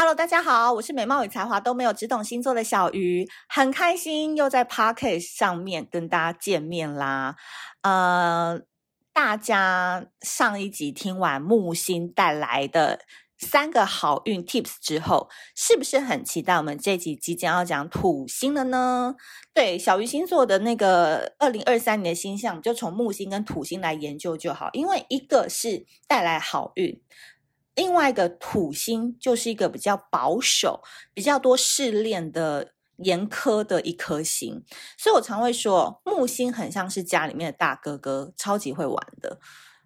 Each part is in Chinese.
Hello，大家好，我是美貌与才华都没有，只懂星座的小鱼，很开心又在 Podcast 上面跟大家见面啦。呃，大家上一集听完木星带来的三个好运 Tips 之后，是不是很期待我们这集即将要讲土星了呢？对，小鱼星座的那个二零二三年的星象，就从木星跟土星来研究就好，因为一个是带来好运。另外一个土星就是一个比较保守、比较多试炼的严苛的一颗星，所以我常会说木星很像是家里面的大哥哥，超级会玩的，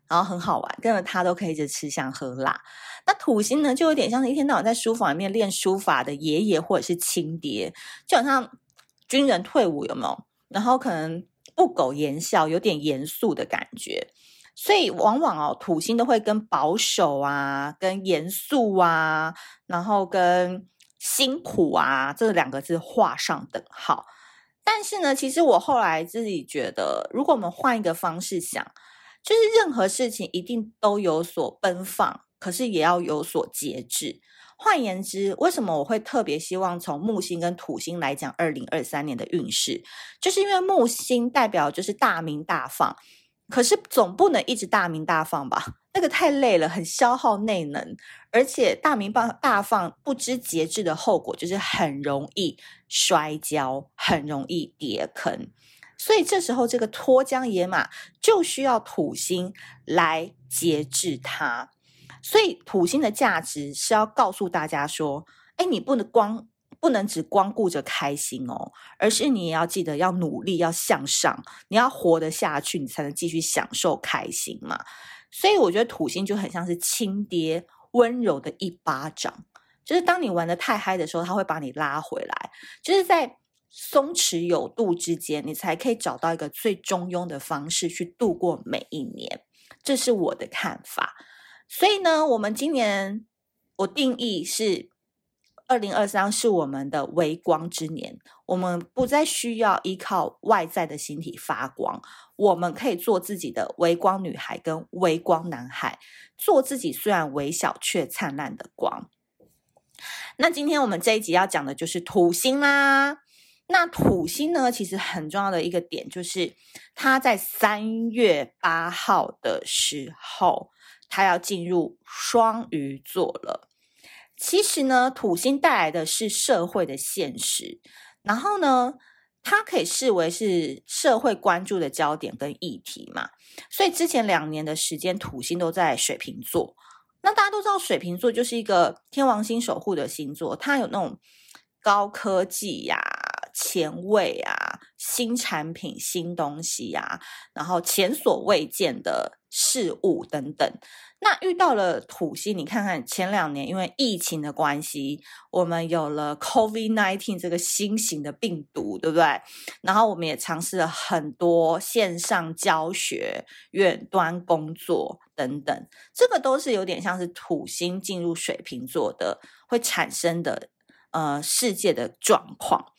然后很好玩，跟着他都可以一直吃香喝辣。那土星呢，就有点像是一天到晚在书房里面练书法的爷爷或者是亲爹，就好像军人退伍有没有？然后可能不苟言笑，有点严肃的感觉。所以往往哦，土星都会跟保守啊、跟严肃啊，然后跟辛苦啊这两个字画上等号。但是呢，其实我后来自己觉得，如果我们换一个方式想，就是任何事情一定都有所奔放，可是也要有所节制。换言之，为什么我会特别希望从木星跟土星来讲二零二三年的运势，就是因为木星代表就是大鸣大放。可是总不能一直大鸣大放吧？那个太累了，很消耗内能，而且大鸣大放不知节制的后果就是很容易摔跤，很容易跌坑。所以这时候这个脱缰野马就需要土星来节制它。所以土星的价值是要告诉大家说：哎，你不能光。不能只光顾着开心哦，而是你也要记得要努力，要向上，你要活得下去，你才能继续享受开心嘛。所以我觉得土星就很像是亲爹，温柔的一巴掌，就是当你玩得太嗨的时候，他会把你拉回来，就是在松弛有度之间，你才可以找到一个最中庸的方式去度过每一年。这是我的看法。所以呢，我们今年我定义是。二零二三是我们的微光之年，我们不再需要依靠外在的星体发光，我们可以做自己的微光女孩跟微光男孩，做自己虽然微小却灿烂的光。那今天我们这一集要讲的就是土星啦。那土星呢，其实很重要的一个点就是，它在三月八号的时候，它要进入双鱼座了。其实呢，土星带来的是社会的现实，然后呢，它可以视为是社会关注的焦点跟议题嘛。所以之前两年的时间，土星都在水瓶座。那大家都知道，水瓶座就是一个天王星守护的星座，它有那种高科技呀、前卫啊、新产品、新东西呀、啊，然后前所未见的事物等等。那遇到了土星，你看看前两年因为疫情的关系，我们有了 COVID-19 这个新型的病毒，对不对？然后我们也尝试了很多线上教学、远端工作等等，这个都是有点像是土星进入水瓶座的会产生的呃世界的状况。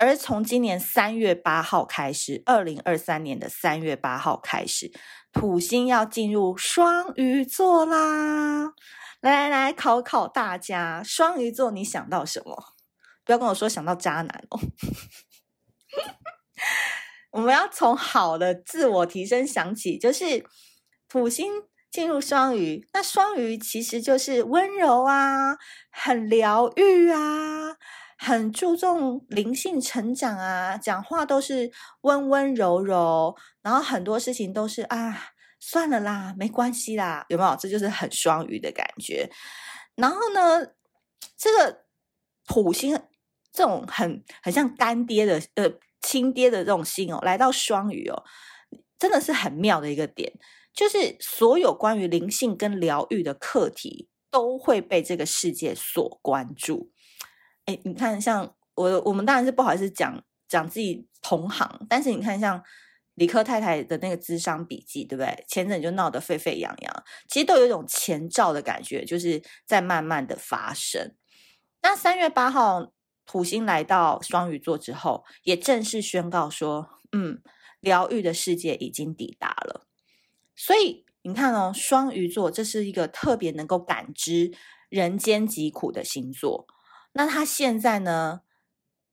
而从今年三月八号开始，二零二三年的三月八号开始，土星要进入双鱼座啦！来来来，考考大家，双鱼座你想到什么？不要跟我说想到渣男哦。我们要从好的自我提升想起，就是土星进入双鱼，那双鱼其实就是温柔啊，很疗愈啊。很注重灵性成长啊，讲话都是温温柔柔，然后很多事情都是啊，算了啦，没关系啦，有没有？这就是很双鱼的感觉。然后呢，这个土星这种很很像干爹的呃亲爹的这种星哦，来到双鱼哦，真的是很妙的一个点，就是所有关于灵性跟疗愈的课题都会被这个世界所关注。你看，像我，我们当然是不好意思讲讲自己同行，但是你看，像理科太太的那个智商笔记，对不对？前阵就闹得沸沸扬扬，其实都有一种前兆的感觉，就是在慢慢的发生。那三月八号，土星来到双鱼座之后，也正式宣告说，嗯，疗愈的世界已经抵达了。所以你看哦，双鱼座这是一个特别能够感知人间疾苦的星座。那他现在呢，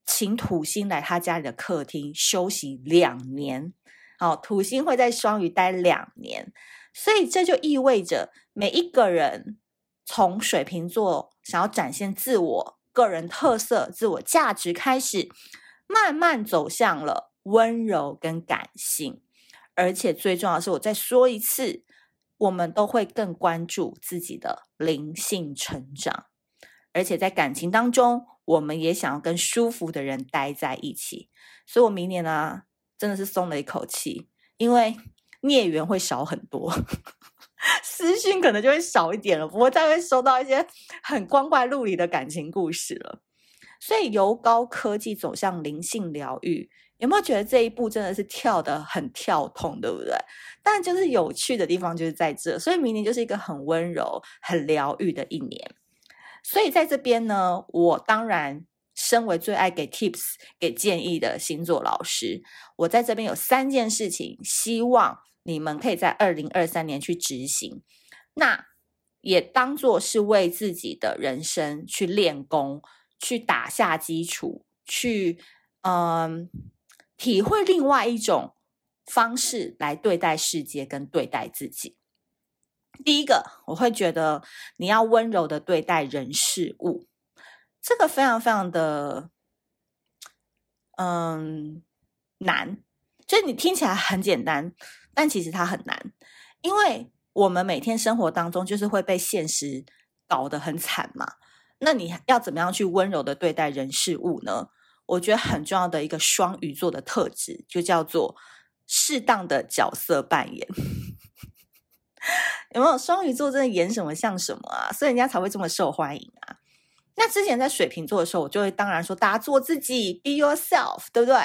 请土星来他家里的客厅休息两年。好，土星会在双鱼待两年，所以这就意味着每一个人。从水瓶座想要展现自我个人特色、自我价值开始，慢慢走向了温柔跟感性，而且最重要的是，我再说一次，我们都会更关注自己的灵性成长，而且在感情当中，我们也想要跟舒服的人待在一起。所以我明年呢，真的是松了一口气，因为孽缘会少很多。私讯可能就会少一点了，不会再会收到一些很光怪陆离的感情故事了。所以由高科技走向灵性疗愈，有没有觉得这一步真的是跳得很跳痛，对不对？但就是有趣的地方就是在这，所以明年就是一个很温柔、很疗愈的一年。所以在这边呢，我当然身为最爱给 tips、给建议的星座老师，我在这边有三件事情，希望。你们可以在二零二三年去执行，那也当做是为自己的人生去练功，去打下基础，去嗯体会另外一种方式来对待世界跟对待自己。第一个，我会觉得你要温柔的对待人事物，这个非常非常的嗯难，就是你听起来很简单。但其实它很难，因为我们每天生活当中就是会被现实搞得很惨嘛。那你要怎么样去温柔的对待人事物呢？我觉得很重要的一个双鱼座的特质，就叫做适当的角色扮演。有没有双鱼座真的演什么像什么啊？所以人家才会这么受欢迎啊。那之前在水瓶座的时候，我就会当然说大家做自己，be yourself，对不对？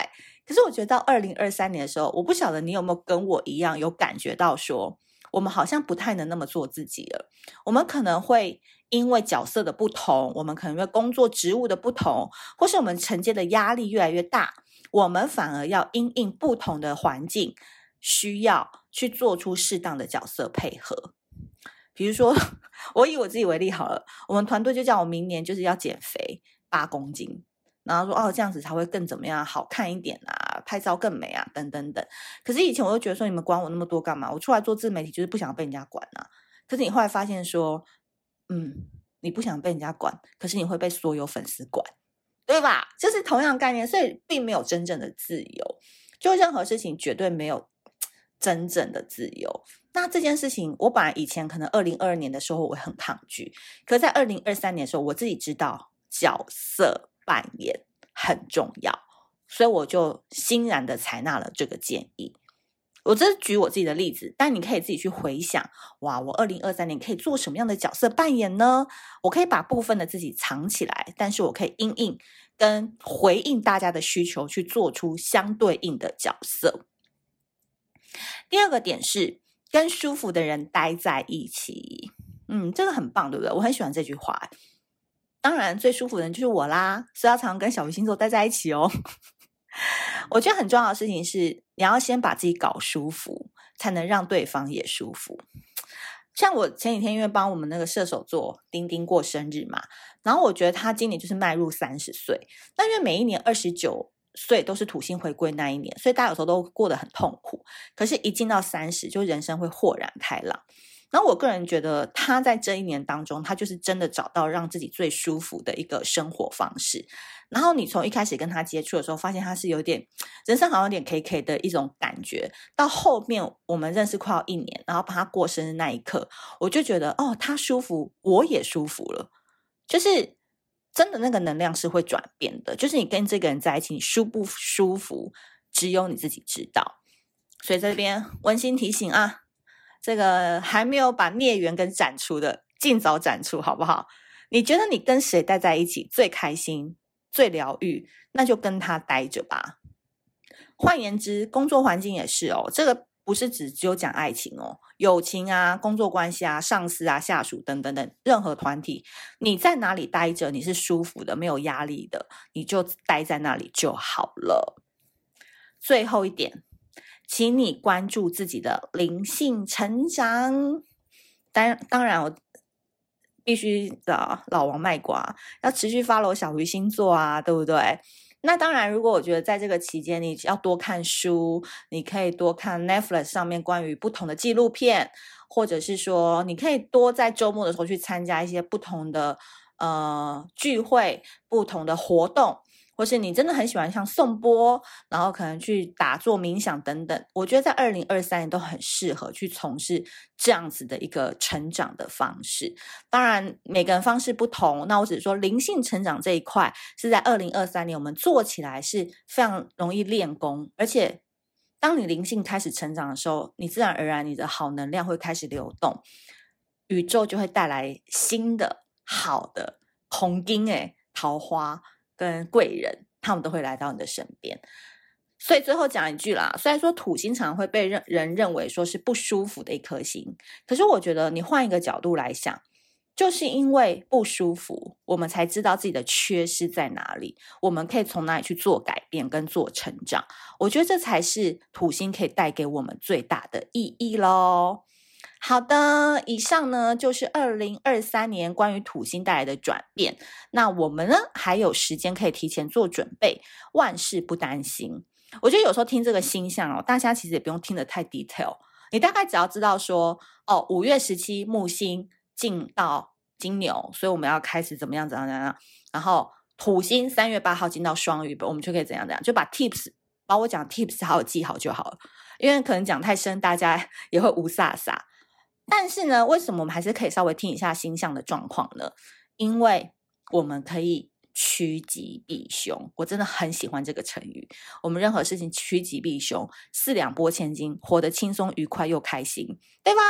可是我觉得到二零二三年的时候，我不晓得你有没有跟我一样有感觉到说，我们好像不太能那么做自己了。我们可能会因为角色的不同，我们可能因为工作职务的不同，或是我们承接的压力越来越大，我们反而要因应不同的环境，需要去做出适当的角色配合。比如说，我以我自己为例好了，我们团队就叫我明年就是要减肥八公斤。然后说哦，这样子才会更怎么样，好看一点啊，拍照更美啊，等等等。可是以前我就觉得说，你们管我那么多干嘛？我出来做自媒体就是不想被人家管啊。可是你后来发现说，嗯，你不想被人家管，可是你会被所有粉丝管，对吧？就是同样概念，所以并没有真正的自由。就任何事情绝对没有真正的自由。那这件事情，我本来以前可能二零二二年的时候我很抗拒，可在二零二三年的时候，我自己知道角色。扮演很重要，所以我就欣然的采纳了这个建议。我这是举我自己的例子，但你可以自己去回想，哇，我二零二三年可以做什么样的角色扮演呢？我可以把部分的自己藏起来，但是我可以应应跟回应大家的需求，去做出相对应的角色。第二个点是跟舒服的人待在一起，嗯，这个很棒，对不对？我很喜欢这句话。当然，最舒服的人就是我啦，所以要常跟小鱼星座待在一起哦。我觉得很重要的事情是，你要先把自己搞舒服，才能让对方也舒服。像我前几天因为帮我们那个射手座丁丁过生日嘛，然后我觉得他今年就是迈入三十岁，那因为每一年二十九岁都是土星回归那一年，所以大家有时候都过得很痛苦。可是，一进到三十，就人生会豁然开朗。然后我个人觉得，他在这一年当中，他就是真的找到让自己最舒服的一个生活方式。然后你从一开始跟他接触的时候，发现他是有点人生好像有点 K K 的一种感觉。到后面我们认识快要一年，然后帮他过生日那一刻，我就觉得哦，他舒服，我也舒服了。就是真的那个能量是会转变的。就是你跟这个人在一起，你舒不舒服，只有你自己知道。所以在这边温馨提醒啊。这个还没有把孽缘给斩除的，尽早斩除，好不好？你觉得你跟谁待在一起最开心、最疗愈，那就跟他待着吧。换言之，工作环境也是哦，这个不是只只有讲爱情哦，友情啊、工作关系啊、上司啊、下属等等等，任何团体，你在哪里待着，你是舒服的、没有压力的，你就待在那里就好了。最后一点，请你关注自己的灵性成长。当当然我。必须的老王卖瓜，要持续 follow 小鱼星座啊，对不对？那当然，如果我觉得在这个期间你要多看书，你可以多看 Netflix 上面关于不同的纪录片，或者是说，你可以多在周末的时候去参加一些不同的呃聚会、不同的活动。或是你真的很喜欢像颂钵，然后可能去打坐冥想等等，我觉得在二零二三年都很适合去从事这样子的一个成长的方式。当然，每个人方式不同，那我只是说灵性成长这一块是在二零二三年我们做起来是非常容易练功，而且当你灵性开始成长的时候，你自然而然你的好能量会开始流动，宇宙就会带来新的好的红金诶桃花。跟贵人，他们都会来到你的身边。所以最后讲一句啦，虽然说土星常常会被认人认为说是不舒服的一颗星，可是我觉得你换一个角度来想，就是因为不舒服，我们才知道自己的缺失在哪里，我们可以从哪里去做改变跟做成长。我觉得这才是土星可以带给我们最大的意义喽。好的，以上呢就是二零二三年关于土星带来的转变。那我们呢还有时间可以提前做准备，万事不担心。我觉得有时候听这个星象哦，大家其实也不用听得太 detail，你大概只要知道说哦，五月十七木星进到金牛，所以我们要开始怎么样怎样怎样。然后土星三月八号进到双鱼，我们就可以怎样怎样，就把 tips 把我讲 tips 好好记好就好了，因为可能讲太深，大家 也会雾煞煞。但是呢，为什么我们还是可以稍微听一下星象的状况呢？因为我们可以趋吉避凶。我真的很喜欢这个成语。我们任何事情趋吉避凶，四两拨千斤，活得轻松愉快又开心，对吧？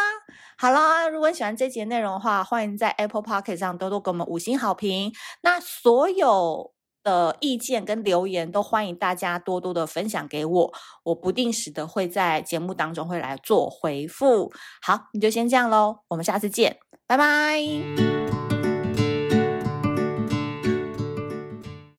好啦，如果你喜欢这节内容的话，欢迎在 Apple Podcast 上多多给我们五星好评。那所有的意见跟留言都欢迎大家多多的分享给我，我不定时的会在节目当中会来做回复。好，你就先这样喽，我们下次见，拜拜。